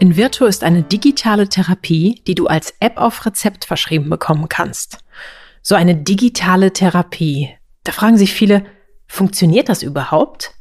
Invirto ist eine digitale Therapie, die du als App auf Rezept verschrieben bekommen kannst. So eine digitale Therapie. Da fragen sich viele, funktioniert das überhaupt?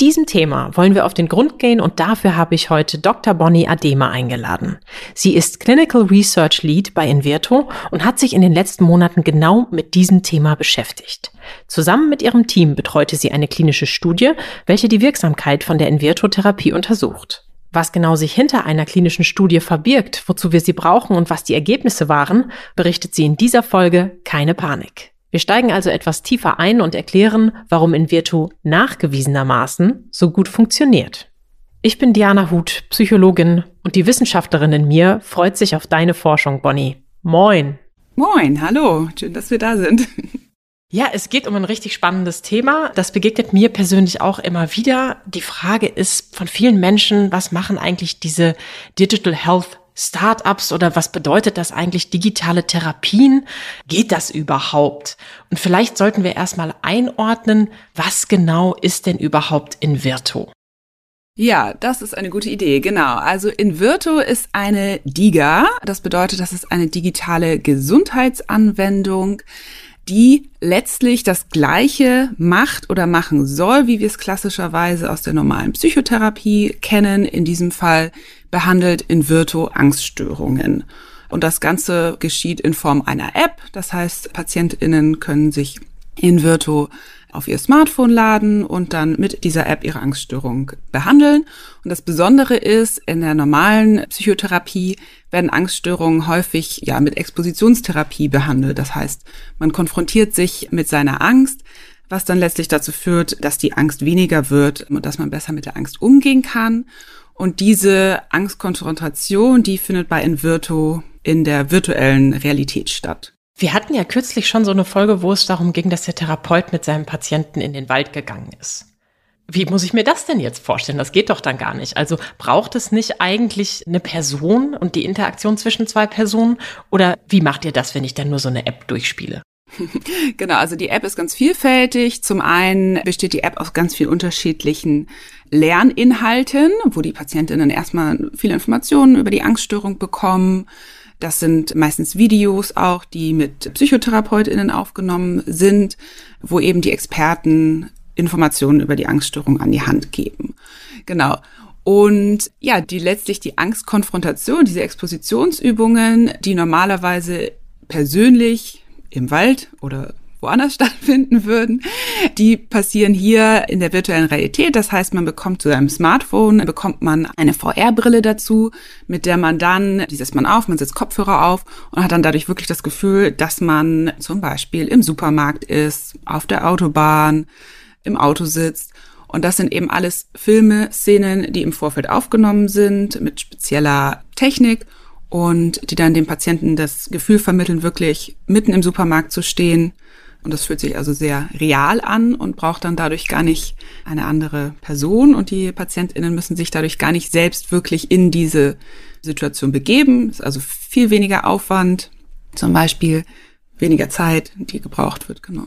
Diesem Thema wollen wir auf den Grund gehen und dafür habe ich heute Dr. Bonnie Adema eingeladen. Sie ist Clinical Research Lead bei Invirto und hat sich in den letzten Monaten genau mit diesem Thema beschäftigt. Zusammen mit ihrem Team betreute sie eine klinische Studie, welche die Wirksamkeit von der Invirto-Therapie untersucht. Was genau sich hinter einer klinischen Studie verbirgt, wozu wir sie brauchen und was die Ergebnisse waren, berichtet sie in dieser Folge Keine Panik. Wir steigen also etwas tiefer ein und erklären, warum Invirtu nachgewiesenermaßen so gut funktioniert. Ich bin Diana Huth, Psychologin und die Wissenschaftlerin in mir freut sich auf deine Forschung, Bonnie. Moin. Moin, hallo, schön, dass wir da sind. Ja, es geht um ein richtig spannendes Thema. Das begegnet mir persönlich auch immer wieder. Die Frage ist von vielen Menschen, was machen eigentlich diese Digital Health Startups oder was bedeutet das eigentlich digitale Therapien? Geht das überhaupt? Und vielleicht sollten wir erstmal einordnen, was genau ist denn überhaupt Invirto? Ja, das ist eine gute Idee, genau. Also Invirto ist eine DIGA. Das bedeutet, das ist eine digitale Gesundheitsanwendung die letztlich das Gleiche macht oder machen soll, wie wir es klassischerweise aus der normalen Psychotherapie kennen. In diesem Fall behandelt in Virto Angststörungen. Und das Ganze geschieht in Form einer App. Das heißt, PatientInnen können sich in Virto auf ihr Smartphone laden und dann mit dieser App ihre Angststörung behandeln. Und das Besondere ist, in der normalen Psychotherapie werden Angststörungen häufig ja mit Expositionstherapie behandelt. Das heißt, man konfrontiert sich mit seiner Angst, was dann letztlich dazu führt, dass die Angst weniger wird und dass man besser mit der Angst umgehen kann. Und diese Angstkonfrontation, die findet bei Invirto in der virtuellen Realität statt. Wir hatten ja kürzlich schon so eine Folge, wo es darum ging, dass der Therapeut mit seinem Patienten in den Wald gegangen ist. Wie muss ich mir das denn jetzt vorstellen? Das geht doch dann gar nicht. Also braucht es nicht eigentlich eine Person und die Interaktion zwischen zwei Personen? Oder wie macht ihr das, wenn ich dann nur so eine App durchspiele? Genau, also die App ist ganz vielfältig. Zum einen besteht die App aus ganz vielen unterschiedlichen Lerninhalten, wo die Patientinnen erstmal viele Informationen über die Angststörung bekommen das sind meistens Videos auch, die mit PsychotherapeutInnen aufgenommen sind, wo eben die Experten Informationen über die Angststörung an die Hand geben. Genau. Und ja, die letztlich die Angstkonfrontation, diese Expositionsübungen, die normalerweise persönlich im Wald oder woanders stattfinden würden, die passieren hier in der virtuellen Realität. Das heißt, man bekommt zu seinem Smartphone, bekommt man eine VR-Brille dazu, mit der man dann, die setzt man auf, man setzt Kopfhörer auf und hat dann dadurch wirklich das Gefühl, dass man zum Beispiel im Supermarkt ist, auf der Autobahn, im Auto sitzt. Und das sind eben alles Filme, Szenen, die im Vorfeld aufgenommen sind mit spezieller Technik und die dann dem Patienten das Gefühl vermitteln, wirklich mitten im Supermarkt zu stehen, und das fühlt sich also sehr real an und braucht dann dadurch gar nicht eine andere Person. Und die PatientInnen müssen sich dadurch gar nicht selbst wirklich in diese Situation begeben. ist also viel weniger Aufwand, zum Beispiel weniger Zeit, die gebraucht wird, genau.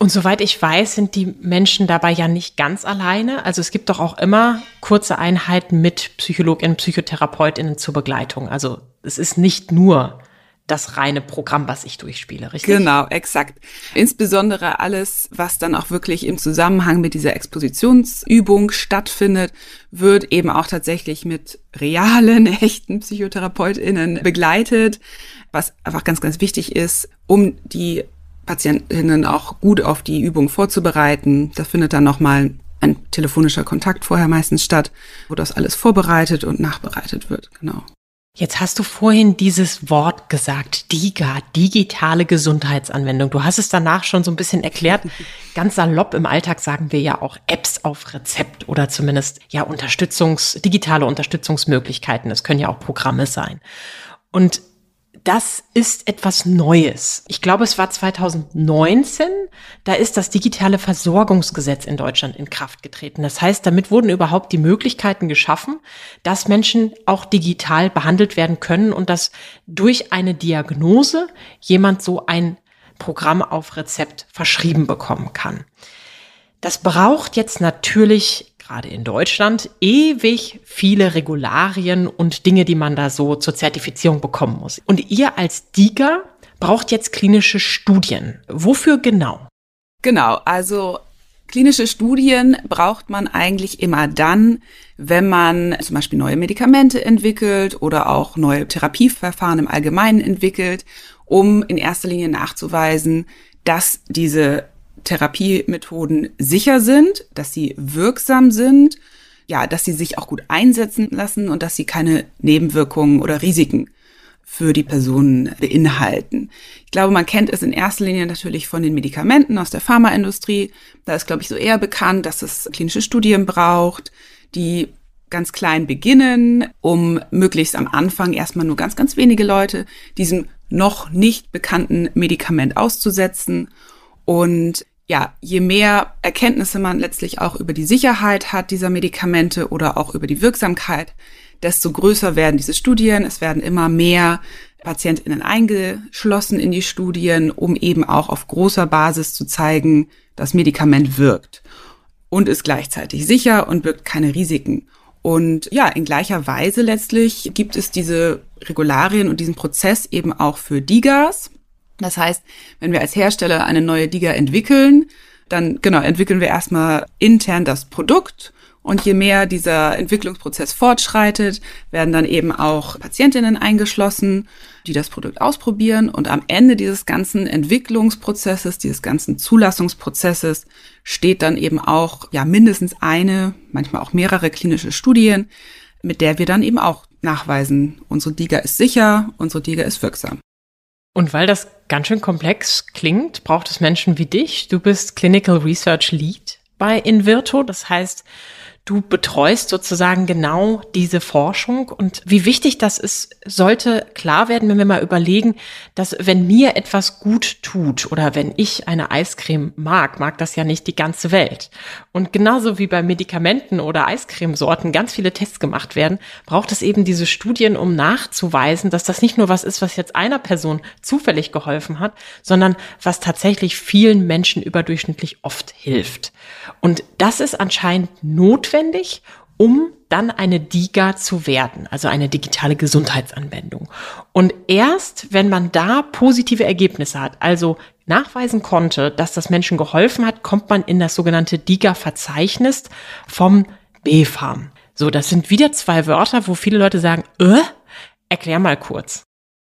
Und soweit ich weiß, sind die Menschen dabei ja nicht ganz alleine. Also es gibt doch auch immer kurze Einheiten mit PsychologInnen, PsychotherapeutInnen zur Begleitung. Also es ist nicht nur das reine Programm, was ich durchspiele, richtig? Genau, exakt. Insbesondere alles, was dann auch wirklich im Zusammenhang mit dieser Expositionsübung stattfindet, wird eben auch tatsächlich mit realen, echten PsychotherapeutInnen begleitet, was einfach ganz, ganz wichtig ist, um die Patientinnen auch gut auf die Übung vorzubereiten. Da findet dann nochmal ein telefonischer Kontakt vorher meistens statt, wo das alles vorbereitet und nachbereitet wird, genau. Jetzt hast du vorhin dieses Wort gesagt, DIGA, digitale Gesundheitsanwendung. Du hast es danach schon so ein bisschen erklärt. Ganz salopp im Alltag sagen wir ja auch Apps auf Rezept oder zumindest ja Unterstützungs, digitale Unterstützungsmöglichkeiten. Es können ja auch Programme sein. Und das ist etwas Neues. Ich glaube, es war 2019, da ist das digitale Versorgungsgesetz in Deutschland in Kraft getreten. Das heißt, damit wurden überhaupt die Möglichkeiten geschaffen, dass Menschen auch digital behandelt werden können und dass durch eine Diagnose jemand so ein Programm auf Rezept verschrieben bekommen kann. Das braucht jetzt natürlich gerade in Deutschland, ewig viele Regularien und Dinge, die man da so zur Zertifizierung bekommen muss. Und ihr als DIGA braucht jetzt klinische Studien. Wofür genau? Genau, also klinische Studien braucht man eigentlich immer dann, wenn man zum Beispiel neue Medikamente entwickelt oder auch neue Therapieverfahren im Allgemeinen entwickelt, um in erster Linie nachzuweisen, dass diese Therapiemethoden sicher sind, dass sie wirksam sind, ja, dass sie sich auch gut einsetzen lassen und dass sie keine Nebenwirkungen oder Risiken für die Personen beinhalten. Ich glaube, man kennt es in erster Linie natürlich von den Medikamenten aus der Pharmaindustrie. Da ist, glaube ich, so eher bekannt, dass es klinische Studien braucht, die ganz klein beginnen, um möglichst am Anfang erstmal nur ganz, ganz wenige Leute diesem noch nicht bekannten Medikament auszusetzen. Und ja, je mehr Erkenntnisse man letztlich auch über die Sicherheit hat dieser Medikamente oder auch über die Wirksamkeit, desto größer werden diese Studien. Es werden immer mehr PatientInnen eingeschlossen in die Studien, um eben auch auf großer Basis zu zeigen, das Medikament wirkt und ist gleichzeitig sicher und birgt keine Risiken. Und ja, in gleicher Weise letztlich gibt es diese Regularien und diesen Prozess eben auch für DIGAs. Das heißt, wenn wir als Hersteller eine neue Diga entwickeln, dann genau entwickeln wir erstmal intern das Produkt und je mehr dieser Entwicklungsprozess fortschreitet, werden dann eben auch Patientinnen eingeschlossen, die das Produkt ausprobieren. Und am Ende dieses ganzen Entwicklungsprozesses, dieses ganzen Zulassungsprozesses steht dann eben auch ja mindestens eine, manchmal auch mehrere klinische Studien, mit der wir dann eben auch nachweisen, unsere Diga ist sicher, unsere Diga ist wirksam. Und weil das ganz schön komplex klingt, braucht es Menschen wie dich. Du bist Clinical Research Lead bei Invirto. Das heißt, Du betreust sozusagen genau diese Forschung und wie wichtig das ist, sollte klar werden, wenn wir mal überlegen, dass wenn mir etwas gut tut oder wenn ich eine Eiscreme mag, mag das ja nicht die ganze Welt. Und genauso wie bei Medikamenten oder Eiscremesorten ganz viele Tests gemacht werden, braucht es eben diese Studien, um nachzuweisen, dass das nicht nur was ist, was jetzt einer Person zufällig geholfen hat, sondern was tatsächlich vielen Menschen überdurchschnittlich oft hilft. Und das ist anscheinend notwendig notwendig, um dann eine DIGA zu werden, also eine digitale Gesundheitsanwendung. Und erst, wenn man da positive Ergebnisse hat, also nachweisen konnte, dass das Menschen geholfen hat, kommt man in das sogenannte DIGA-Verzeichnis vom BfArM. So, das sind wieder zwei Wörter, wo viele Leute sagen, äh, erklär mal kurz.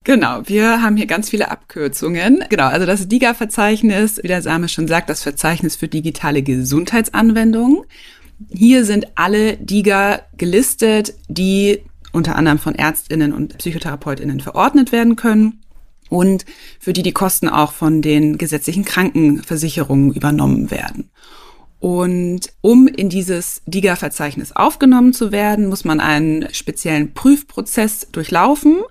Genau, wir haben hier ganz viele Abkürzungen. Genau, also das DIGA-Verzeichnis, wie der Same schon sagt, das Verzeichnis für digitale Gesundheitsanwendungen. Hier sind alle DIGA gelistet, die unter anderem von Ärztinnen und Psychotherapeutinnen verordnet werden können und für die die Kosten auch von den gesetzlichen Krankenversicherungen übernommen werden. Und um in dieses DIGA-Verzeichnis aufgenommen zu werden, muss man einen speziellen Prüfprozess durchlaufen,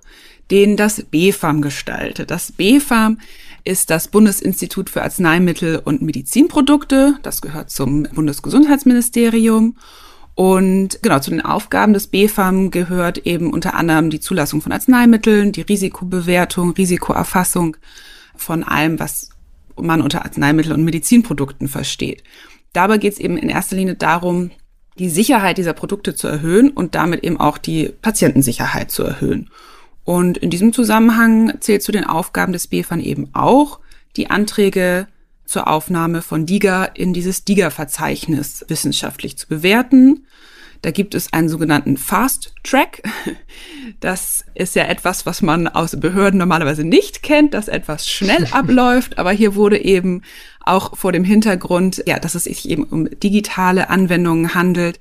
den das BfArM gestaltet. Das BfArM ist das Bundesinstitut für Arzneimittel und Medizinprodukte. Das gehört zum Bundesgesundheitsministerium. Und genau, zu den Aufgaben des BfArM gehört eben unter anderem die Zulassung von Arzneimitteln, die Risikobewertung, Risikoerfassung von allem, was man unter Arzneimittel und Medizinprodukten versteht. Dabei geht es eben in erster Linie darum, die Sicherheit dieser Produkte zu erhöhen und damit eben auch die Patientensicherheit zu erhöhen. Und in diesem Zusammenhang zählt zu den Aufgaben des BFAN eben auch, die Anträge zur Aufnahme von DIGA in dieses DIGA-Verzeichnis wissenschaftlich zu bewerten. Da gibt es einen sogenannten Fast Track. Das ist ja etwas, was man aus Behörden normalerweise nicht kennt, dass etwas schnell abläuft. Aber hier wurde eben auch vor dem Hintergrund, ja, dass es sich eben um digitale Anwendungen handelt,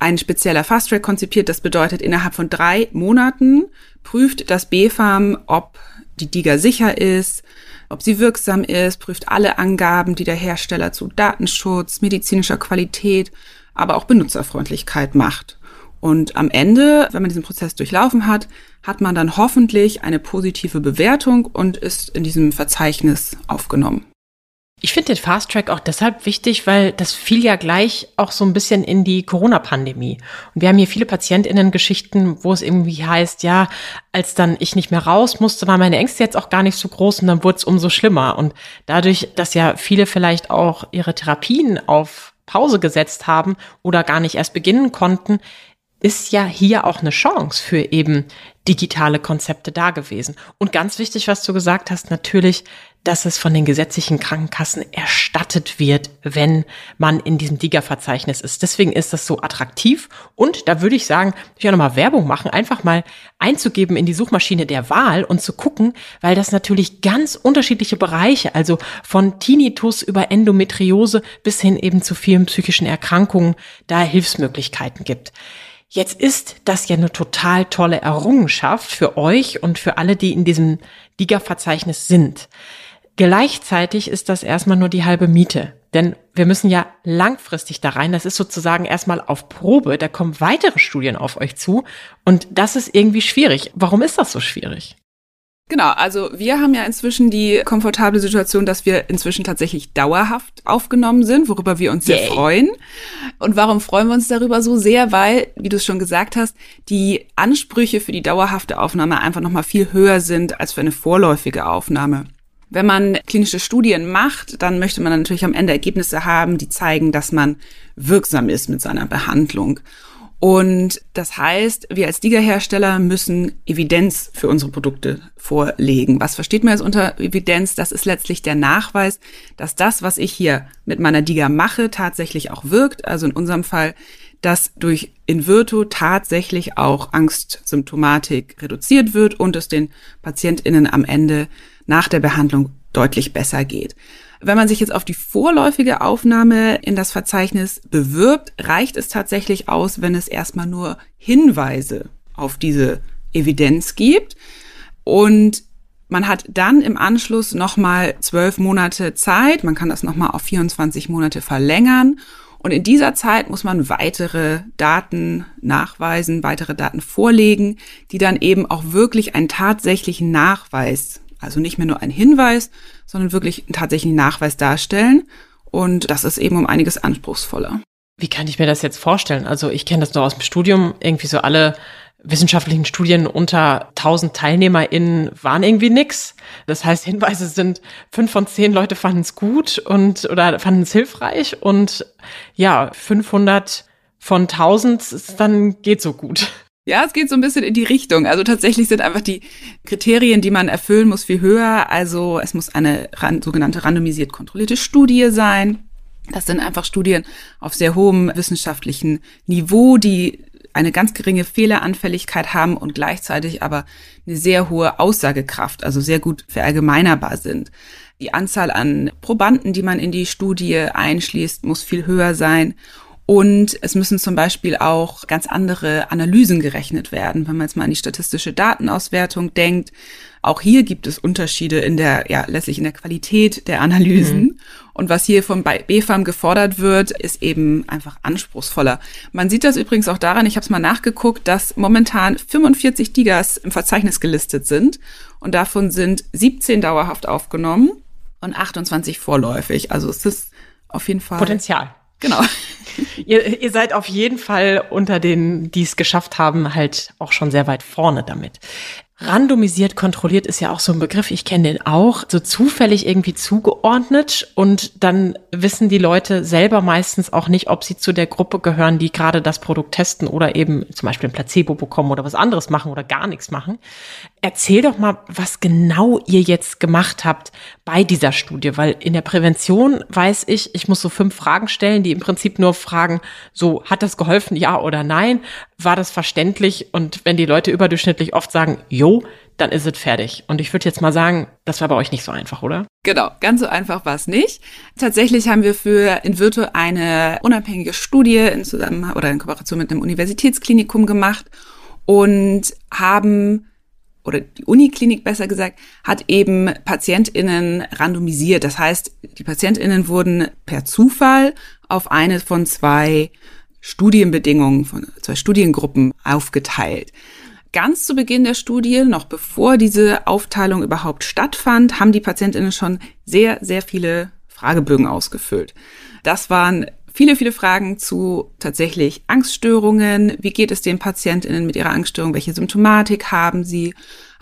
ein spezieller Fast Track konzipiert. Das bedeutet, innerhalb von drei Monaten prüft das BfArM, ob die DIGA sicher ist, ob sie wirksam ist, prüft alle Angaben, die der Hersteller zu Datenschutz, medizinischer Qualität, aber auch Benutzerfreundlichkeit macht. Und am Ende, wenn man diesen Prozess durchlaufen hat, hat man dann hoffentlich eine positive Bewertung und ist in diesem Verzeichnis aufgenommen. Ich finde den Fast Track auch deshalb wichtig, weil das fiel ja gleich auch so ein bisschen in die Corona-Pandemie. Und wir haben hier viele PatientInnen-Geschichten, wo es irgendwie heißt, ja, als dann ich nicht mehr raus musste, waren meine Ängste jetzt auch gar nicht so groß und dann wurde es umso schlimmer. Und dadurch, dass ja viele vielleicht auch ihre Therapien auf Pause gesetzt haben oder gar nicht erst beginnen konnten, ist ja hier auch eine Chance für eben digitale Konzepte da gewesen. Und ganz wichtig, was du gesagt hast, natürlich, dass es von den gesetzlichen Krankenkassen erstattet wird, wenn man in diesem DIGA-Verzeichnis ist. Deswegen ist das so attraktiv. Und da würde ich sagen, ich ja nochmal Werbung machen, einfach mal einzugeben in die Suchmaschine der Wahl und zu gucken, weil das natürlich ganz unterschiedliche Bereiche, also von Tinnitus über Endometriose bis hin eben zu vielen psychischen Erkrankungen, da Hilfsmöglichkeiten gibt. Jetzt ist das ja eine total tolle Errungenschaft für euch und für alle, die in diesem Liga-Verzeichnis sind. Gleichzeitig ist das erstmal nur die halbe Miete. Denn wir müssen ja langfristig da rein. Das ist sozusagen erstmal auf Probe. Da kommen weitere Studien auf euch zu. Und das ist irgendwie schwierig. Warum ist das so schwierig? Genau, also wir haben ja inzwischen die komfortable Situation, dass wir inzwischen tatsächlich dauerhaft aufgenommen sind, worüber wir uns Yay. sehr freuen. Und warum freuen wir uns darüber so sehr? Weil, wie du es schon gesagt hast, die Ansprüche für die dauerhafte Aufnahme einfach nochmal viel höher sind als für eine vorläufige Aufnahme. Wenn man klinische Studien macht, dann möchte man natürlich am Ende Ergebnisse haben, die zeigen, dass man wirksam ist mit seiner Behandlung. Und das heißt, wir als Liga-Hersteller müssen Evidenz für unsere Produkte vorlegen. Was versteht man jetzt unter Evidenz? Das ist letztlich der Nachweis, dass das, was ich hier mit meiner Diga mache, tatsächlich auch wirkt. Also in unserem Fall, dass durch Invirtu tatsächlich auch Angstsymptomatik reduziert wird und es den PatientInnen am Ende nach der Behandlung deutlich besser geht. Wenn man sich jetzt auf die vorläufige Aufnahme in das Verzeichnis bewirbt, reicht es tatsächlich aus, wenn es erstmal nur Hinweise auf diese Evidenz gibt. Und man hat dann im Anschluss nochmal zwölf Monate Zeit. Man kann das nochmal auf 24 Monate verlängern. Und in dieser Zeit muss man weitere Daten nachweisen, weitere Daten vorlegen, die dann eben auch wirklich einen tatsächlichen Nachweis also nicht mehr nur ein Hinweis, sondern wirklich einen tatsächlichen Nachweis darstellen. Und das ist eben um einiges anspruchsvoller. Wie kann ich mir das jetzt vorstellen? Also ich kenne das nur aus dem Studium, irgendwie so alle wissenschaftlichen Studien unter 1000 TeilnehmerInnen waren irgendwie nix. Das heißt, Hinweise sind, fünf von zehn Leute fanden es gut und, oder fanden es hilfreich und ja, 500 von 1000 dann geht so gut. Ja, es geht so ein bisschen in die Richtung. Also tatsächlich sind einfach die Kriterien, die man erfüllen muss, viel höher. Also es muss eine sogenannte randomisiert kontrollierte Studie sein. Das sind einfach Studien auf sehr hohem wissenschaftlichen Niveau, die eine ganz geringe Fehleranfälligkeit haben und gleichzeitig aber eine sehr hohe Aussagekraft, also sehr gut verallgemeinerbar sind. Die Anzahl an Probanden, die man in die Studie einschließt, muss viel höher sein. Und es müssen zum Beispiel auch ganz andere Analysen gerechnet werden, wenn man jetzt mal an die statistische Datenauswertung denkt. Auch hier gibt es Unterschiede in der, ja, letztlich in der Qualität der Analysen. Mhm. Und was hier von BFAM gefordert wird, ist eben einfach anspruchsvoller. Man sieht das übrigens auch daran, ich habe es mal nachgeguckt, dass momentan 45 Digas im Verzeichnis gelistet sind. Und davon sind 17 dauerhaft aufgenommen und 28 vorläufig. Also es ist auf jeden Fall. Potenzial. Genau. ihr, ihr seid auf jeden Fall unter den, die es geschafft haben, halt auch schon sehr weit vorne damit. Randomisiert kontrolliert ist ja auch so ein Begriff, ich kenne den auch, so zufällig irgendwie zugeordnet und dann wissen die Leute selber meistens auch nicht, ob sie zu der Gruppe gehören, die gerade das Produkt testen oder eben zum Beispiel ein Placebo bekommen oder was anderes machen oder gar nichts machen. Erzähl doch mal, was genau ihr jetzt gemacht habt bei dieser Studie, weil in der Prävention weiß ich, ich muss so fünf Fragen stellen, die im Prinzip nur fragen, so hat das geholfen, ja oder nein? war das verständlich und wenn die Leute überdurchschnittlich oft sagen, jo, dann ist es fertig. Und ich würde jetzt mal sagen, das war bei euch nicht so einfach, oder? Genau, ganz so einfach war es nicht. Tatsächlich haben wir für Invirtu eine unabhängige Studie in Zusammenhang oder in Kooperation mit einem Universitätsklinikum gemacht und haben oder die Uniklinik besser gesagt, hat eben PatientInnen randomisiert. Das heißt, die PatientInnen wurden per Zufall auf eine von zwei Studienbedingungen, von zwei Studiengruppen aufgeteilt. Ganz zu Beginn der Studie, noch bevor diese Aufteilung überhaupt stattfand, haben die PatientInnen schon sehr, sehr viele Fragebögen ausgefüllt. Das waren viele, viele Fragen zu tatsächlich Angststörungen. Wie geht es den PatientInnen mit ihrer Angststörung? Welche Symptomatik haben sie?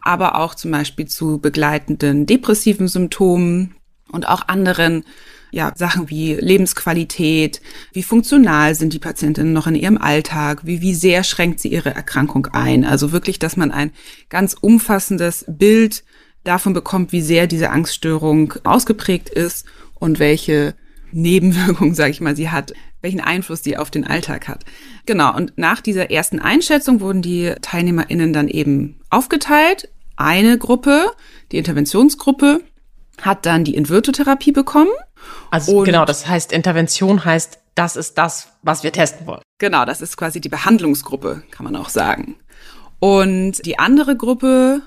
Aber auch zum Beispiel zu begleitenden depressiven Symptomen und auch anderen ja, Sachen wie Lebensqualität, wie funktional sind die Patientinnen noch in ihrem Alltag, wie, wie sehr schränkt sie ihre Erkrankung ein. Also wirklich, dass man ein ganz umfassendes Bild davon bekommt, wie sehr diese Angststörung ausgeprägt ist und welche Nebenwirkungen, sage ich mal, sie hat, welchen Einfluss sie auf den Alltag hat. Genau, und nach dieser ersten Einschätzung wurden die TeilnehmerInnen dann eben aufgeteilt. Eine Gruppe, die Interventionsgruppe, hat dann die Invirtotherapie bekommen. Also genau, das heißt, Intervention heißt, das ist das, was wir testen wollen. Genau, das ist quasi die Behandlungsgruppe, kann man auch sagen. Und die andere Gruppe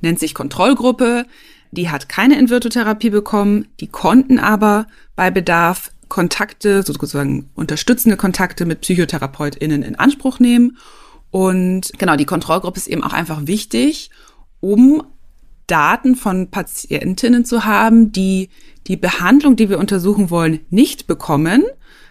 nennt sich Kontrollgruppe. Die hat keine Invirtotherapie bekommen. Die konnten aber bei Bedarf Kontakte, sozusagen unterstützende Kontakte mit PsychotherapeutInnen in Anspruch nehmen. Und genau, die Kontrollgruppe ist eben auch einfach wichtig, um Daten von Patientinnen zu haben, die die Behandlung, die wir untersuchen wollen, nicht bekommen,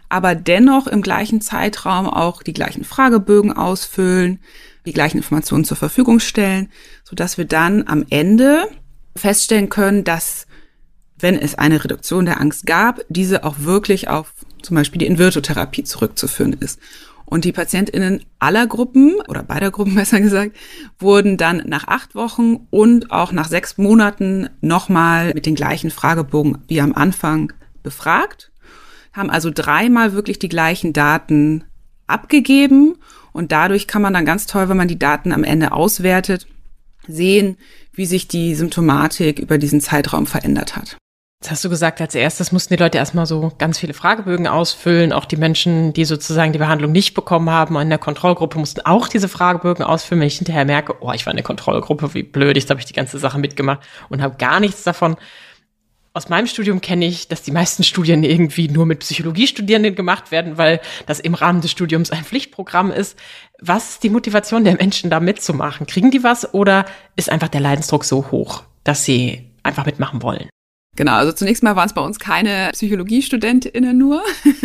aber dennoch im gleichen Zeitraum auch die gleichen Fragebögen ausfüllen, die gleichen Informationen zur Verfügung stellen, so dass wir dann am Ende feststellen können, dass wenn es eine Reduktion der Angst gab, diese auch wirklich auf zum Beispiel die Invirtotherapie zurückzuführen ist. Und die PatientInnen aller Gruppen oder beider Gruppen besser gesagt, wurden dann nach acht Wochen und auch nach sechs Monaten nochmal mit den gleichen Fragebogen wie am Anfang befragt, haben also dreimal wirklich die gleichen Daten abgegeben und dadurch kann man dann ganz toll, wenn man die Daten am Ende auswertet, sehen, wie sich die Symptomatik über diesen Zeitraum verändert hat. Jetzt hast du gesagt, als erstes mussten die Leute erstmal so ganz viele Fragebögen ausfüllen. Auch die Menschen, die sozusagen die Behandlung nicht bekommen haben, in der Kontrollgruppe mussten auch diese Fragebögen ausfüllen. Wenn ich hinterher merke, oh, ich war in der Kontrollgruppe, wie blöd, jetzt habe ich die ganze Sache mitgemacht und habe gar nichts davon. Aus meinem Studium kenne ich, dass die meisten Studien irgendwie nur mit Psychologiestudierenden gemacht werden, weil das im Rahmen des Studiums ein Pflichtprogramm ist. Was ist die Motivation der Menschen, da mitzumachen? Kriegen die was oder ist einfach der Leidensdruck so hoch, dass sie einfach mitmachen wollen? Genau, also zunächst mal waren es bei uns keine PsychologiestudentInnen nur,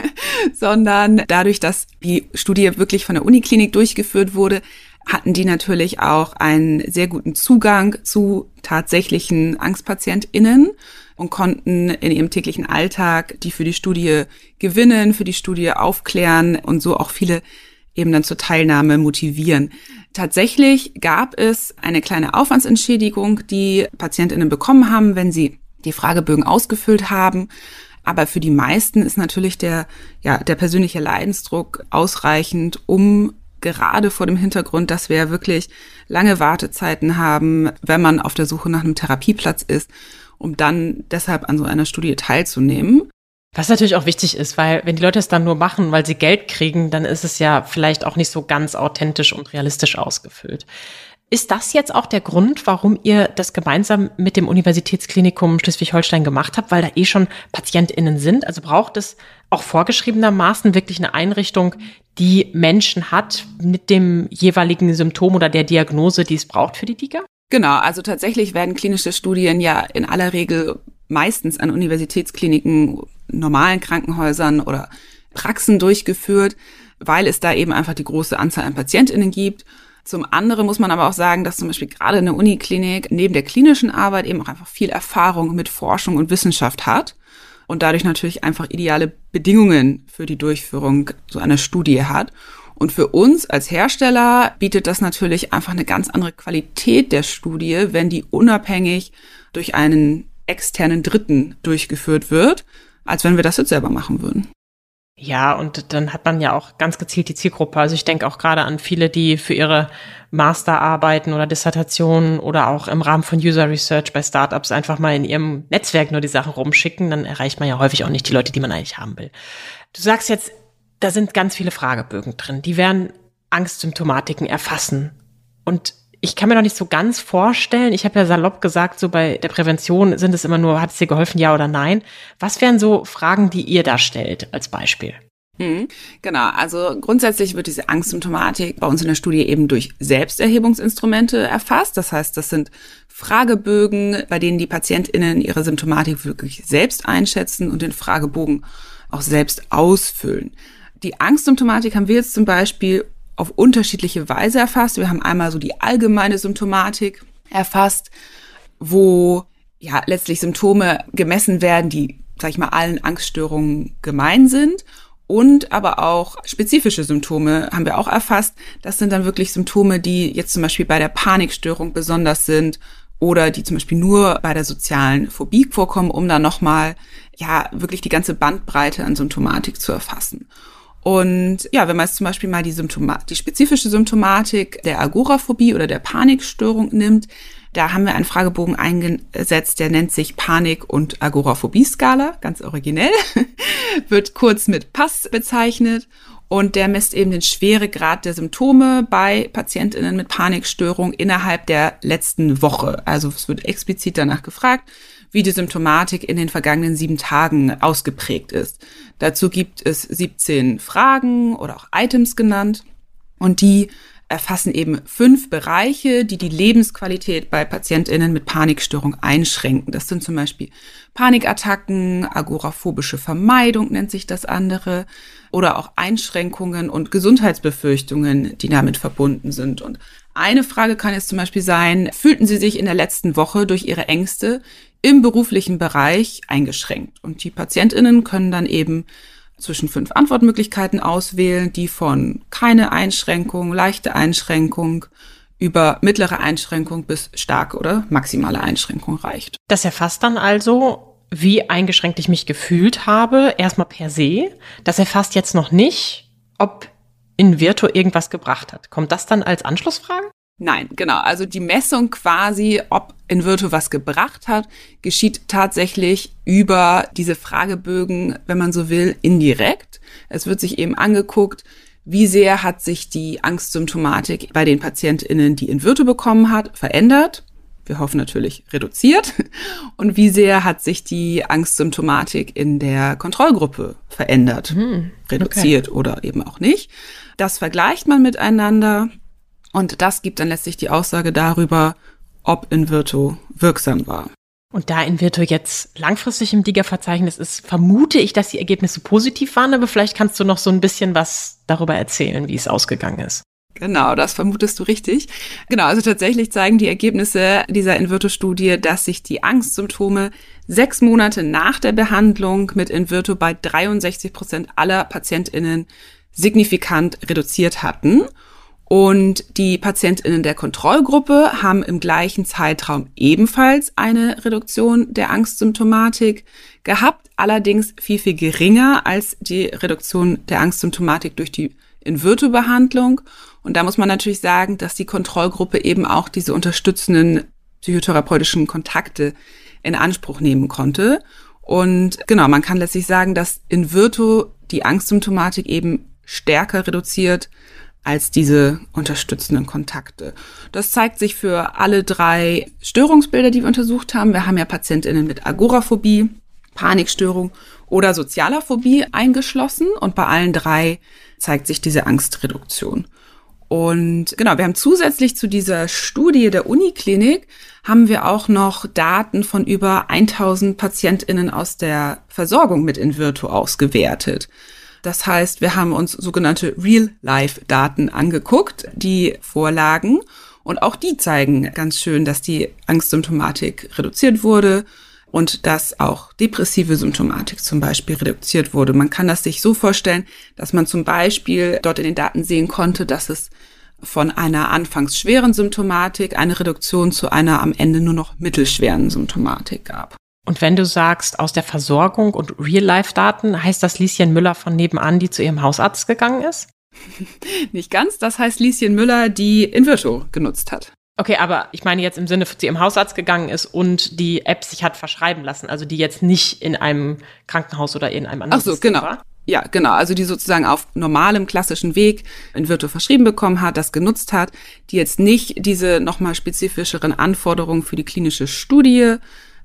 sondern dadurch, dass die Studie wirklich von der Uniklinik durchgeführt wurde, hatten die natürlich auch einen sehr guten Zugang zu tatsächlichen AngstpatientInnen und konnten in ihrem täglichen Alltag die für die Studie gewinnen, für die Studie aufklären und so auch viele eben dann zur Teilnahme motivieren. Tatsächlich gab es eine kleine Aufwandsentschädigung, die PatientInnen bekommen haben, wenn sie die Fragebögen ausgefüllt haben. Aber für die meisten ist natürlich der, ja, der persönliche Leidensdruck ausreichend, um gerade vor dem Hintergrund, dass wir wirklich lange Wartezeiten haben, wenn man auf der Suche nach einem Therapieplatz ist, um dann deshalb an so einer Studie teilzunehmen. Was natürlich auch wichtig ist, weil wenn die Leute es dann nur machen, weil sie Geld kriegen, dann ist es ja vielleicht auch nicht so ganz authentisch und realistisch ausgefüllt. Ist das jetzt auch der Grund, warum ihr das gemeinsam mit dem Universitätsklinikum Schleswig-Holstein gemacht habt, weil da eh schon PatientInnen sind? Also braucht es auch vorgeschriebenermaßen wirklich eine Einrichtung, die Menschen hat mit dem jeweiligen Symptom oder der Diagnose, die es braucht für die DIGA? Genau, also tatsächlich werden klinische Studien ja in aller Regel meistens an Universitätskliniken, normalen Krankenhäusern oder Praxen durchgeführt, weil es da eben einfach die große Anzahl an PatientInnen gibt zum anderen muss man aber auch sagen, dass zum Beispiel gerade eine Uniklinik neben der klinischen Arbeit eben auch einfach viel Erfahrung mit Forschung und Wissenschaft hat und dadurch natürlich einfach ideale Bedingungen für die Durchführung so einer Studie hat. Und für uns als Hersteller bietet das natürlich einfach eine ganz andere Qualität der Studie, wenn die unabhängig durch einen externen Dritten durchgeführt wird, als wenn wir das jetzt selber machen würden. Ja, und dann hat man ja auch ganz gezielt die Zielgruppe. Also ich denke auch gerade an viele, die für ihre Masterarbeiten oder Dissertationen oder auch im Rahmen von User Research bei Startups einfach mal in ihrem Netzwerk nur die Sachen rumschicken. Dann erreicht man ja häufig auch nicht die Leute, die man eigentlich haben will. Du sagst jetzt, da sind ganz viele Fragebögen drin. Die werden Angstsymptomatiken erfassen. Und ich kann mir noch nicht so ganz vorstellen, ich habe ja salopp gesagt, so bei der Prävention sind es immer nur, hat es dir geholfen, ja oder nein. Was wären so Fragen, die ihr da stellt als Beispiel? Hm, genau, also grundsätzlich wird diese Angstsymptomatik bei uns in der Studie eben durch Selbsterhebungsinstrumente erfasst. Das heißt, das sind Fragebögen, bei denen die PatientInnen ihre Symptomatik wirklich selbst einschätzen und den Fragebogen auch selbst ausfüllen. Die Angstsymptomatik haben wir jetzt zum Beispiel auf unterschiedliche Weise erfasst. Wir haben einmal so die allgemeine Symptomatik erfasst, wo ja letztlich Symptome gemessen werden, die, sag ich mal, allen Angststörungen gemein sind. Und aber auch spezifische Symptome haben wir auch erfasst. Das sind dann wirklich Symptome, die jetzt zum Beispiel bei der Panikstörung besonders sind oder die zum Beispiel nur bei der sozialen Phobie vorkommen, um dann nochmal, ja, wirklich die ganze Bandbreite an Symptomatik zu erfassen. Und ja, wenn man jetzt zum Beispiel mal die, Symptoma die spezifische Symptomatik der Agoraphobie oder der Panikstörung nimmt, da haben wir einen Fragebogen eingesetzt, der nennt sich Panik- und Agoraphobie-Skala, ganz originell, wird kurz mit PASS bezeichnet und der misst eben den Schweregrad der Symptome bei PatientInnen mit Panikstörung innerhalb der letzten Woche. Also es wird explizit danach gefragt, wie die Symptomatik in den vergangenen sieben Tagen ausgeprägt ist. Dazu gibt es 17 Fragen oder auch Items genannt und die erfassen eben fünf Bereiche, die die Lebensqualität bei PatientInnen mit Panikstörung einschränken. Das sind zum Beispiel Panikattacken, agoraphobische Vermeidung nennt sich das andere, oder auch Einschränkungen und Gesundheitsbefürchtungen, die damit verbunden sind. Und eine Frage kann jetzt zum Beispiel sein, fühlten Sie sich in der letzten Woche durch Ihre Ängste im beruflichen Bereich eingeschränkt? Und die PatientInnen können dann eben zwischen fünf Antwortmöglichkeiten auswählen, die von keine Einschränkung, leichte Einschränkung über mittlere Einschränkung bis starke oder maximale Einschränkung reicht. Das erfasst dann also, wie eingeschränkt ich mich gefühlt habe, erstmal per se. Das erfasst jetzt noch nicht, ob in Virtu irgendwas gebracht hat. Kommt das dann als Anschlussfrage? Nein, genau. Also die Messung quasi, ob in Virtu was gebracht hat, geschieht tatsächlich über diese Fragebögen, wenn man so will, indirekt. Es wird sich eben angeguckt, wie sehr hat sich die Angstsymptomatik bei den PatientInnen, die in Virtu bekommen hat, verändert. Wir hoffen natürlich reduziert. Und wie sehr hat sich die Angstsymptomatik in der Kontrollgruppe verändert, hm, reduziert okay. oder eben auch nicht. Das vergleicht man miteinander und das gibt dann letztlich die Aussage darüber, ob Invirtu wirksam war. Und da Invirtu jetzt langfristig im DIGA-Verzeichnis ist, vermute ich, dass die Ergebnisse positiv waren, aber vielleicht kannst du noch so ein bisschen was darüber erzählen, wie es ausgegangen ist. Genau, das vermutest du richtig. Genau, also tatsächlich zeigen die Ergebnisse dieser Invirtu-Studie, dass sich die Angstsymptome sechs Monate nach der Behandlung mit Invirtu bei 63 Prozent aller PatientInnen signifikant reduziert hatten. Und die PatientInnen der Kontrollgruppe haben im gleichen Zeitraum ebenfalls eine Reduktion der Angstsymptomatik gehabt, allerdings viel, viel geringer als die Reduktion der Angstsymptomatik durch die Invirtu-Behandlung. Und da muss man natürlich sagen, dass die Kontrollgruppe eben auch diese unterstützenden psychotherapeutischen Kontakte in Anspruch nehmen konnte. Und genau, man kann letztlich sagen, dass Invirtu die Angstsymptomatik eben stärker reduziert als diese unterstützenden Kontakte. Das zeigt sich für alle drei Störungsbilder, die wir untersucht haben. Wir haben ja Patientinnen mit Agoraphobie, Panikstörung oder sozialer Phobie eingeschlossen und bei allen drei zeigt sich diese Angstreduktion. Und genau, wir haben zusätzlich zu dieser Studie der Uniklinik haben wir auch noch Daten von über 1000 Patientinnen aus der Versorgung mit Invirtu ausgewertet. Das heißt, wir haben uns sogenannte Real-Life-Daten angeguckt, die vorlagen. Und auch die zeigen ganz schön, dass die Angstsymptomatik reduziert wurde und dass auch depressive Symptomatik zum Beispiel reduziert wurde. Man kann das sich so vorstellen, dass man zum Beispiel dort in den Daten sehen konnte, dass es von einer anfangs schweren Symptomatik eine Reduktion zu einer am Ende nur noch mittelschweren Symptomatik gab. Und wenn du sagst, aus der Versorgung und Real-Life-Daten, heißt das Lieschen Müller von nebenan, die zu ihrem Hausarzt gegangen ist? Nicht ganz, das heißt Lieschen Müller, die Invirto genutzt hat. Okay, aber ich meine jetzt im Sinne, zu ihrem Hausarzt gegangen ist und die App sich hat verschreiben lassen, also die jetzt nicht in einem Krankenhaus oder in einem anderen Ach so, genau. War. Ja, genau. Also die sozusagen auf normalem klassischen Weg in Virtu verschrieben bekommen hat, das genutzt hat, die jetzt nicht diese nochmal spezifischeren Anforderungen für die klinische Studie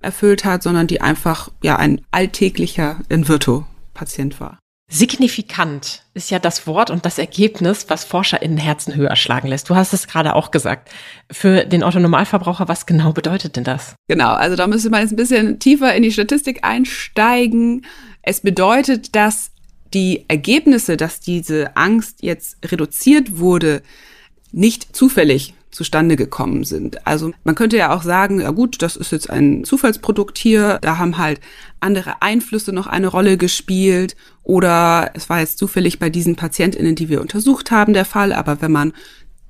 erfüllt hat, sondern die einfach ja ein alltäglicher in Virtu Patient war. Signifikant ist ja das Wort und das Ergebnis, was ForscherInnen Herzen höher schlagen lässt. Du hast es gerade auch gesagt. Für den Autonormalverbraucher, was genau bedeutet denn das? Genau, also da müsste man jetzt ein bisschen tiefer in die Statistik einsteigen. Es bedeutet, dass die Ergebnisse, dass diese Angst jetzt reduziert wurde, nicht zufällig zustande gekommen sind. Also man könnte ja auch sagen, ja gut, das ist jetzt ein Zufallsprodukt hier, da haben halt andere Einflüsse noch eine Rolle gespielt oder es war jetzt zufällig bei diesen Patientinnen, die wir untersucht haben, der Fall, aber wenn man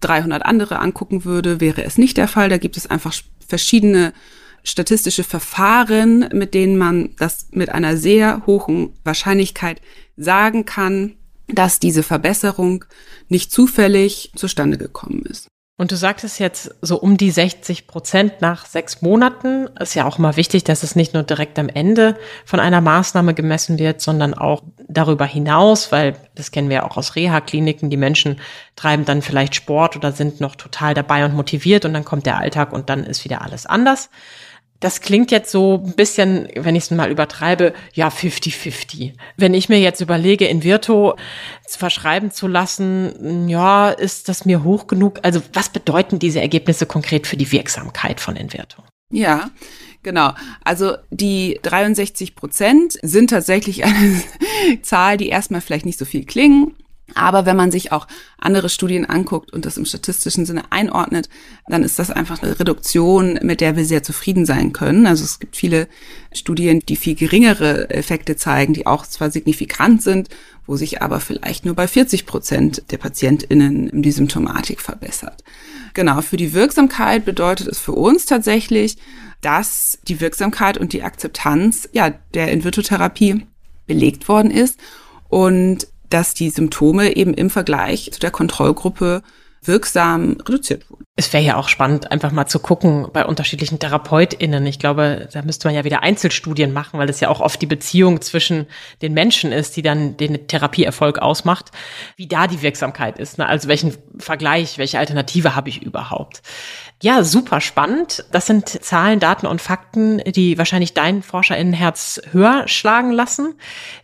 300 andere angucken würde, wäre es nicht der Fall. Da gibt es einfach verschiedene statistische Verfahren, mit denen man das mit einer sehr hohen Wahrscheinlichkeit sagen kann, dass diese Verbesserung nicht zufällig zustande gekommen ist. Und du sagtest jetzt so um die 60 Prozent nach sechs Monaten. Ist ja auch mal wichtig, dass es nicht nur direkt am Ende von einer Maßnahme gemessen wird, sondern auch darüber hinaus, weil das kennen wir ja auch aus Reha-Kliniken. Die Menschen treiben dann vielleicht Sport oder sind noch total dabei und motiviert und dann kommt der Alltag und dann ist wieder alles anders. Das klingt jetzt so ein bisschen, wenn ich es mal übertreibe, ja, 50-50. Wenn ich mir jetzt überlege, in Virto verschreiben zu lassen, ja, ist das mir hoch genug? Also was bedeuten diese Ergebnisse konkret für die Wirksamkeit von Invirto? Ja, genau. Also die 63 Prozent sind tatsächlich eine Zahl, die erstmal vielleicht nicht so viel klingen. Aber wenn man sich auch andere Studien anguckt und das im statistischen Sinne einordnet, dann ist das einfach eine Reduktion, mit der wir sehr zufrieden sein können. Also es gibt viele Studien, die viel geringere Effekte zeigen, die auch zwar signifikant sind, wo sich aber vielleicht nur bei 40 Prozent der PatientInnen die Symptomatik verbessert. Genau, für die Wirksamkeit bedeutet es für uns tatsächlich, dass die Wirksamkeit und die Akzeptanz ja, der In-vitro-Therapie belegt worden ist und dass die Symptome eben im Vergleich zu der Kontrollgruppe wirksam reduziert wurden. Es wäre ja auch spannend, einfach mal zu gucken bei unterschiedlichen TherapeutInnen. Ich glaube, da müsste man ja wieder Einzelstudien machen, weil das ja auch oft die Beziehung zwischen den Menschen ist, die dann den Therapieerfolg ausmacht, wie da die Wirksamkeit ist. Ne? Also welchen Vergleich, welche Alternative habe ich überhaupt? Ja, super spannend. Das sind Zahlen, Daten und Fakten, die wahrscheinlich dein ForscherInnenherz höher schlagen lassen.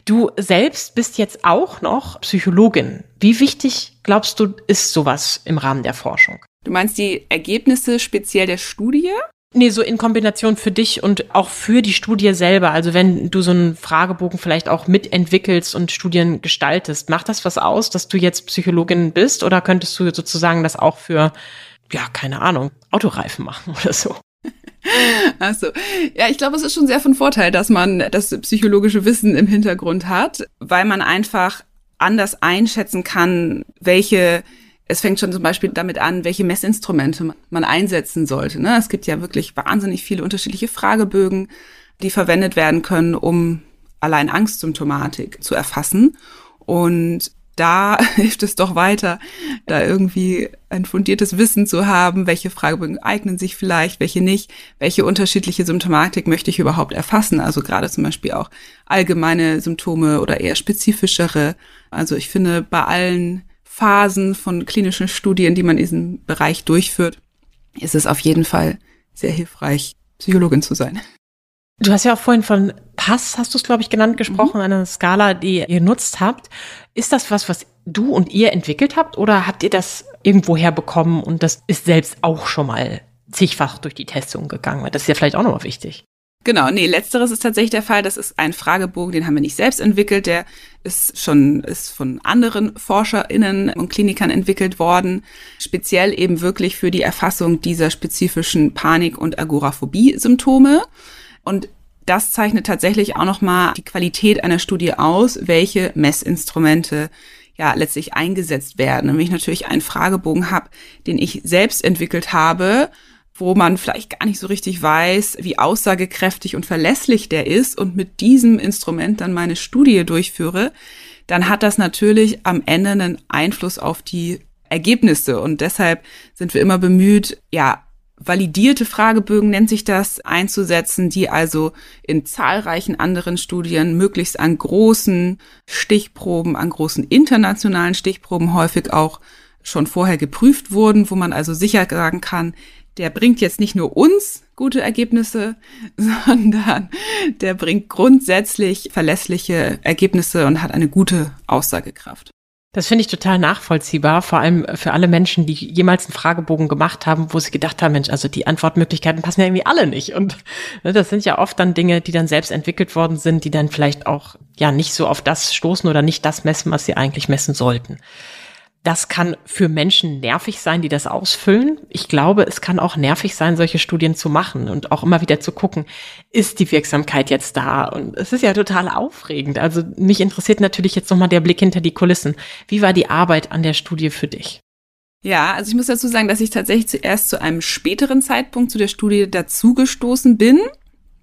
Du selbst bist jetzt auch noch Psychologin. Wie wichtig, glaubst du, ist sowas im Rahmen der Forschung? Du meinst die Ergebnisse speziell der Studie? Nee, so in Kombination für dich und auch für die Studie selber. Also wenn du so einen Fragebogen vielleicht auch mitentwickelst und Studien gestaltest, macht das was aus, dass du jetzt Psychologin bist oder könntest du sozusagen das auch für ja, keine Ahnung, Autoreifen machen oder so. Achso. Ja, ich glaube, es ist schon sehr von Vorteil, dass man das psychologische Wissen im Hintergrund hat, weil man einfach anders einschätzen kann, welche, es fängt schon zum Beispiel damit an, welche Messinstrumente man einsetzen sollte. Ne? Es gibt ja wirklich wahnsinnig viele unterschiedliche Fragebögen, die verwendet werden können, um allein Angstsymptomatik zu erfassen. Und da hilft es doch weiter, da irgendwie ein fundiertes Wissen zu haben, welche Fragebögen eignen sich vielleicht, welche nicht, welche unterschiedliche Symptomatik möchte ich überhaupt erfassen. Also gerade zum Beispiel auch allgemeine Symptome oder eher spezifischere. Also ich finde, bei allen Phasen von klinischen Studien, die man in diesem Bereich durchführt, ist es auf jeden Fall sehr hilfreich, Psychologin zu sein. Du hast ja auch vorhin von Pass, hast du es, glaube ich, genannt, gesprochen, mhm. eine Skala, die ihr genutzt habt. Ist das was, was du und ihr entwickelt habt oder habt ihr das irgendwo herbekommen und das ist selbst auch schon mal zigfach durch die Testung gegangen? Das ist ja vielleicht auch nochmal wichtig. Genau, nee, letzteres ist tatsächlich der Fall. Das ist ein Fragebogen, den haben wir nicht selbst entwickelt. Der ist schon, ist von anderen ForscherInnen und Klinikern entwickelt worden. Speziell eben wirklich für die Erfassung dieser spezifischen Panik- und Agoraphobie-Symptome. Und das zeichnet tatsächlich auch nochmal die Qualität einer Studie aus, welche Messinstrumente ja letztlich eingesetzt werden. Und wenn ich natürlich einen Fragebogen habe, den ich selbst entwickelt habe, wo man vielleicht gar nicht so richtig weiß, wie aussagekräftig und verlässlich der ist und mit diesem Instrument dann meine Studie durchführe, dann hat das natürlich am Ende einen Einfluss auf die Ergebnisse. Und deshalb sind wir immer bemüht, ja, validierte Fragebögen nennt sich das, einzusetzen, die also in zahlreichen anderen Studien möglichst an großen Stichproben, an großen internationalen Stichproben häufig auch schon vorher geprüft wurden, wo man also sicher sagen kann, der bringt jetzt nicht nur uns gute Ergebnisse, sondern der bringt grundsätzlich verlässliche Ergebnisse und hat eine gute Aussagekraft. Das finde ich total nachvollziehbar, vor allem für alle Menschen, die jemals einen Fragebogen gemacht haben, wo sie gedacht haben, Mensch, also die Antwortmöglichkeiten passen ja irgendwie alle nicht. Und ne, das sind ja oft dann Dinge, die dann selbst entwickelt worden sind, die dann vielleicht auch ja nicht so auf das stoßen oder nicht das messen, was sie eigentlich messen sollten. Das kann für Menschen nervig sein, die das ausfüllen. Ich glaube, es kann auch nervig sein, solche Studien zu machen und auch immer wieder zu gucken, ist die Wirksamkeit jetzt da? Und es ist ja total aufregend. Also mich interessiert natürlich jetzt nochmal der Blick hinter die Kulissen. Wie war die Arbeit an der Studie für dich? Ja, also ich muss dazu sagen, dass ich tatsächlich zuerst zu einem späteren Zeitpunkt zu der Studie dazugestoßen bin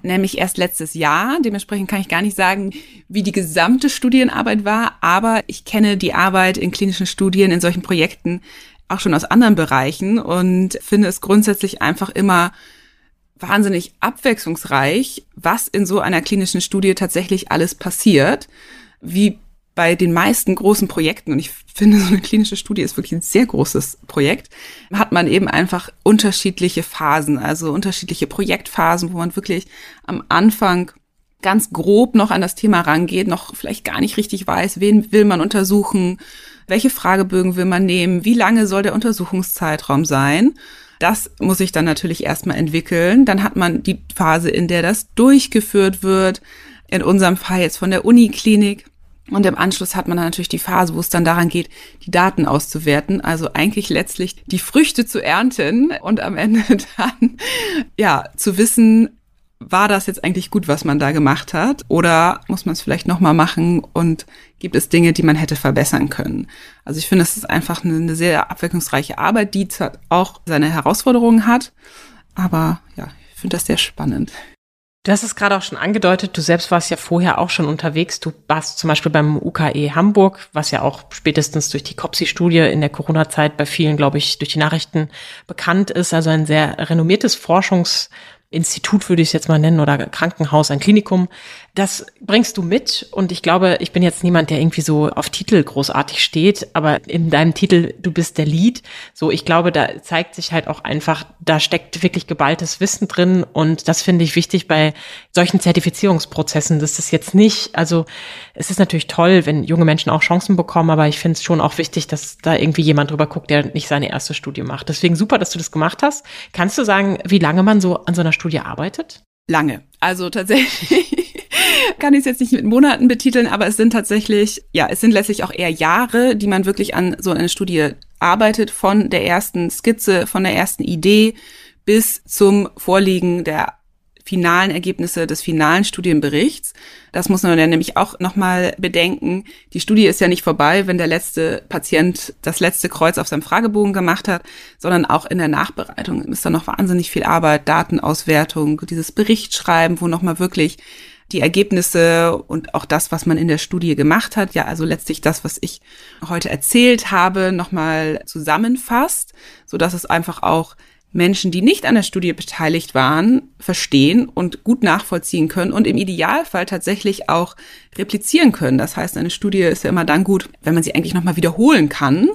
nämlich erst letztes Jahr. Dementsprechend kann ich gar nicht sagen, wie die gesamte Studienarbeit war, aber ich kenne die Arbeit in klinischen Studien, in solchen Projekten auch schon aus anderen Bereichen und finde es grundsätzlich einfach immer wahnsinnig abwechslungsreich, was in so einer klinischen Studie tatsächlich alles passiert, wie bei den meisten großen Projekten, und ich finde, so eine klinische Studie ist wirklich ein sehr großes Projekt, hat man eben einfach unterschiedliche Phasen, also unterschiedliche Projektphasen, wo man wirklich am Anfang ganz grob noch an das Thema rangeht, noch vielleicht gar nicht richtig weiß, wen will man untersuchen, welche Fragebögen will man nehmen, wie lange soll der Untersuchungszeitraum sein. Das muss ich dann natürlich erstmal entwickeln. Dann hat man die Phase, in der das durchgeführt wird. In unserem Fall jetzt von der Uniklinik und im Anschluss hat man dann natürlich die Phase, wo es dann daran geht, die Daten auszuwerten. Also eigentlich letztlich die Früchte zu ernten und am Ende dann, ja, zu wissen, war das jetzt eigentlich gut, was man da gemacht hat? Oder muss man es vielleicht nochmal machen und gibt es Dinge, die man hätte verbessern können? Also ich finde, es ist einfach eine, eine sehr abwechslungsreiche Arbeit, die auch seine Herausforderungen hat, aber ja, ich finde das sehr spannend. Du hast es gerade auch schon angedeutet, du selbst warst ja vorher auch schon unterwegs. Du warst zum Beispiel beim UKE Hamburg, was ja auch spätestens durch die COPSI-Studie in der Corona-Zeit bei vielen, glaube ich, durch die Nachrichten bekannt ist. Also ein sehr renommiertes Forschungs- Institut würde ich es jetzt mal nennen oder Krankenhaus, ein Klinikum. Das bringst du mit und ich glaube, ich bin jetzt niemand, der irgendwie so auf Titel großartig steht, aber in deinem Titel, du bist der Lead. So, ich glaube, da zeigt sich halt auch einfach, da steckt wirklich geballtes Wissen drin und das finde ich wichtig bei solchen Zertifizierungsprozessen, das jetzt nicht, also es ist natürlich toll, wenn junge Menschen auch Chancen bekommen, aber ich finde es schon auch wichtig, dass da irgendwie jemand drüber guckt, der nicht seine erste Studie macht. Deswegen super, dass du das gemacht hast. Kannst du sagen, wie lange man so an so einer Studie arbeitet? Lange. Also tatsächlich kann ich es jetzt nicht mit Monaten betiteln, aber es sind tatsächlich, ja, es sind letztlich auch eher Jahre, die man wirklich an so einer Studie arbeitet, von der ersten Skizze, von der ersten Idee bis zum Vorliegen der finalen Ergebnisse des finalen Studienberichts. Das muss man ja nämlich auch nochmal bedenken. Die Studie ist ja nicht vorbei, wenn der letzte Patient das letzte Kreuz auf seinem Fragebogen gemacht hat, sondern auch in der Nachbereitung ist da noch wahnsinnig viel Arbeit, Datenauswertung, dieses Berichtsschreiben, wo nochmal wirklich die Ergebnisse und auch das, was man in der Studie gemacht hat, ja, also letztlich das, was ich heute erzählt habe, nochmal zusammenfasst, so dass es einfach auch Menschen, die nicht an der Studie beteiligt waren, verstehen und gut nachvollziehen können und im Idealfall tatsächlich auch replizieren können. Das heißt, eine Studie ist ja immer dann gut, wenn man sie eigentlich nochmal wiederholen kann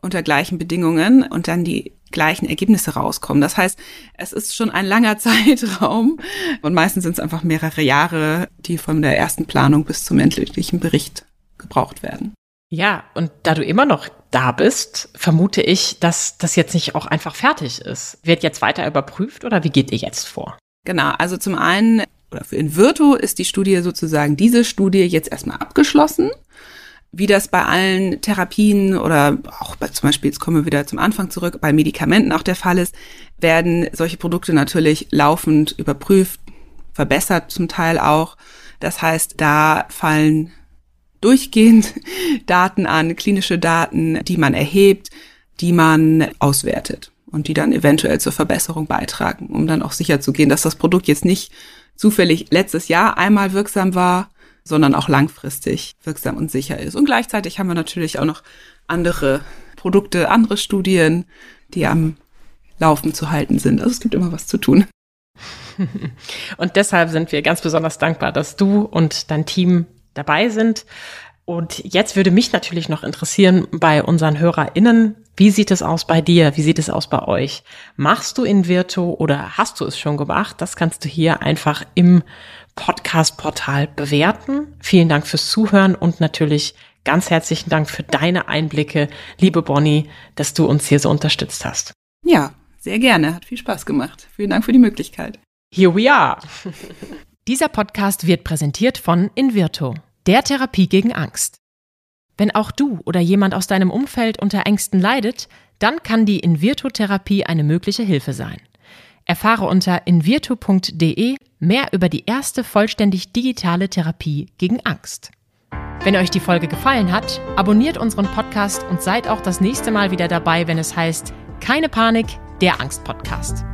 unter gleichen Bedingungen und dann die gleichen Ergebnisse rauskommen. Das heißt, es ist schon ein langer Zeitraum und meistens sind es einfach mehrere Jahre, die von der ersten Planung bis zum endlichen Bericht gebraucht werden. Ja, und da du immer noch da bist, vermute ich, dass das jetzt nicht auch einfach fertig ist. Wird jetzt weiter überprüft oder wie geht ihr jetzt vor? Genau, also zum einen, oder für Invirto ist die Studie sozusagen, diese Studie jetzt erstmal abgeschlossen. Wie das bei allen Therapien oder auch bei zum Beispiel, jetzt kommen wir wieder zum Anfang zurück, bei Medikamenten auch der Fall ist, werden solche Produkte natürlich laufend überprüft, verbessert zum Teil auch. Das heißt, da fallen durchgehend Daten an, klinische Daten, die man erhebt, die man auswertet. und die dann eventuell zur Verbesserung beitragen, um dann auch sicher zu gehen, dass das Produkt jetzt nicht zufällig letztes Jahr einmal wirksam war, sondern auch langfristig wirksam und sicher ist. Und gleichzeitig haben wir natürlich auch noch andere Produkte, andere Studien, die am Laufen zu halten sind. Also es gibt immer was zu tun. Und deshalb sind wir ganz besonders dankbar, dass du und dein Team dabei sind. Und jetzt würde mich natürlich noch interessieren bei unseren HörerInnen, wie sieht es aus bei dir? Wie sieht es aus bei euch? Machst du Invirto oder hast du es schon gemacht? Das kannst du hier einfach im Podcast-Portal bewerten. Vielen Dank fürs Zuhören und natürlich ganz herzlichen Dank für deine Einblicke, liebe Bonnie, dass du uns hier so unterstützt hast. Ja, sehr gerne. Hat viel Spaß gemacht. Vielen Dank für die Möglichkeit. Here we are. Dieser Podcast wird präsentiert von Invirto der Therapie gegen Angst. Wenn auch du oder jemand aus deinem Umfeld unter Ängsten leidet, dann kann die Invirtu-Therapie eine mögliche Hilfe sein. Erfahre unter invirtu.de mehr über die erste vollständig digitale Therapie gegen Angst. Wenn euch die Folge gefallen hat, abonniert unseren Podcast und seid auch das nächste Mal wieder dabei, wenn es heißt Keine Panik, der Angst-Podcast.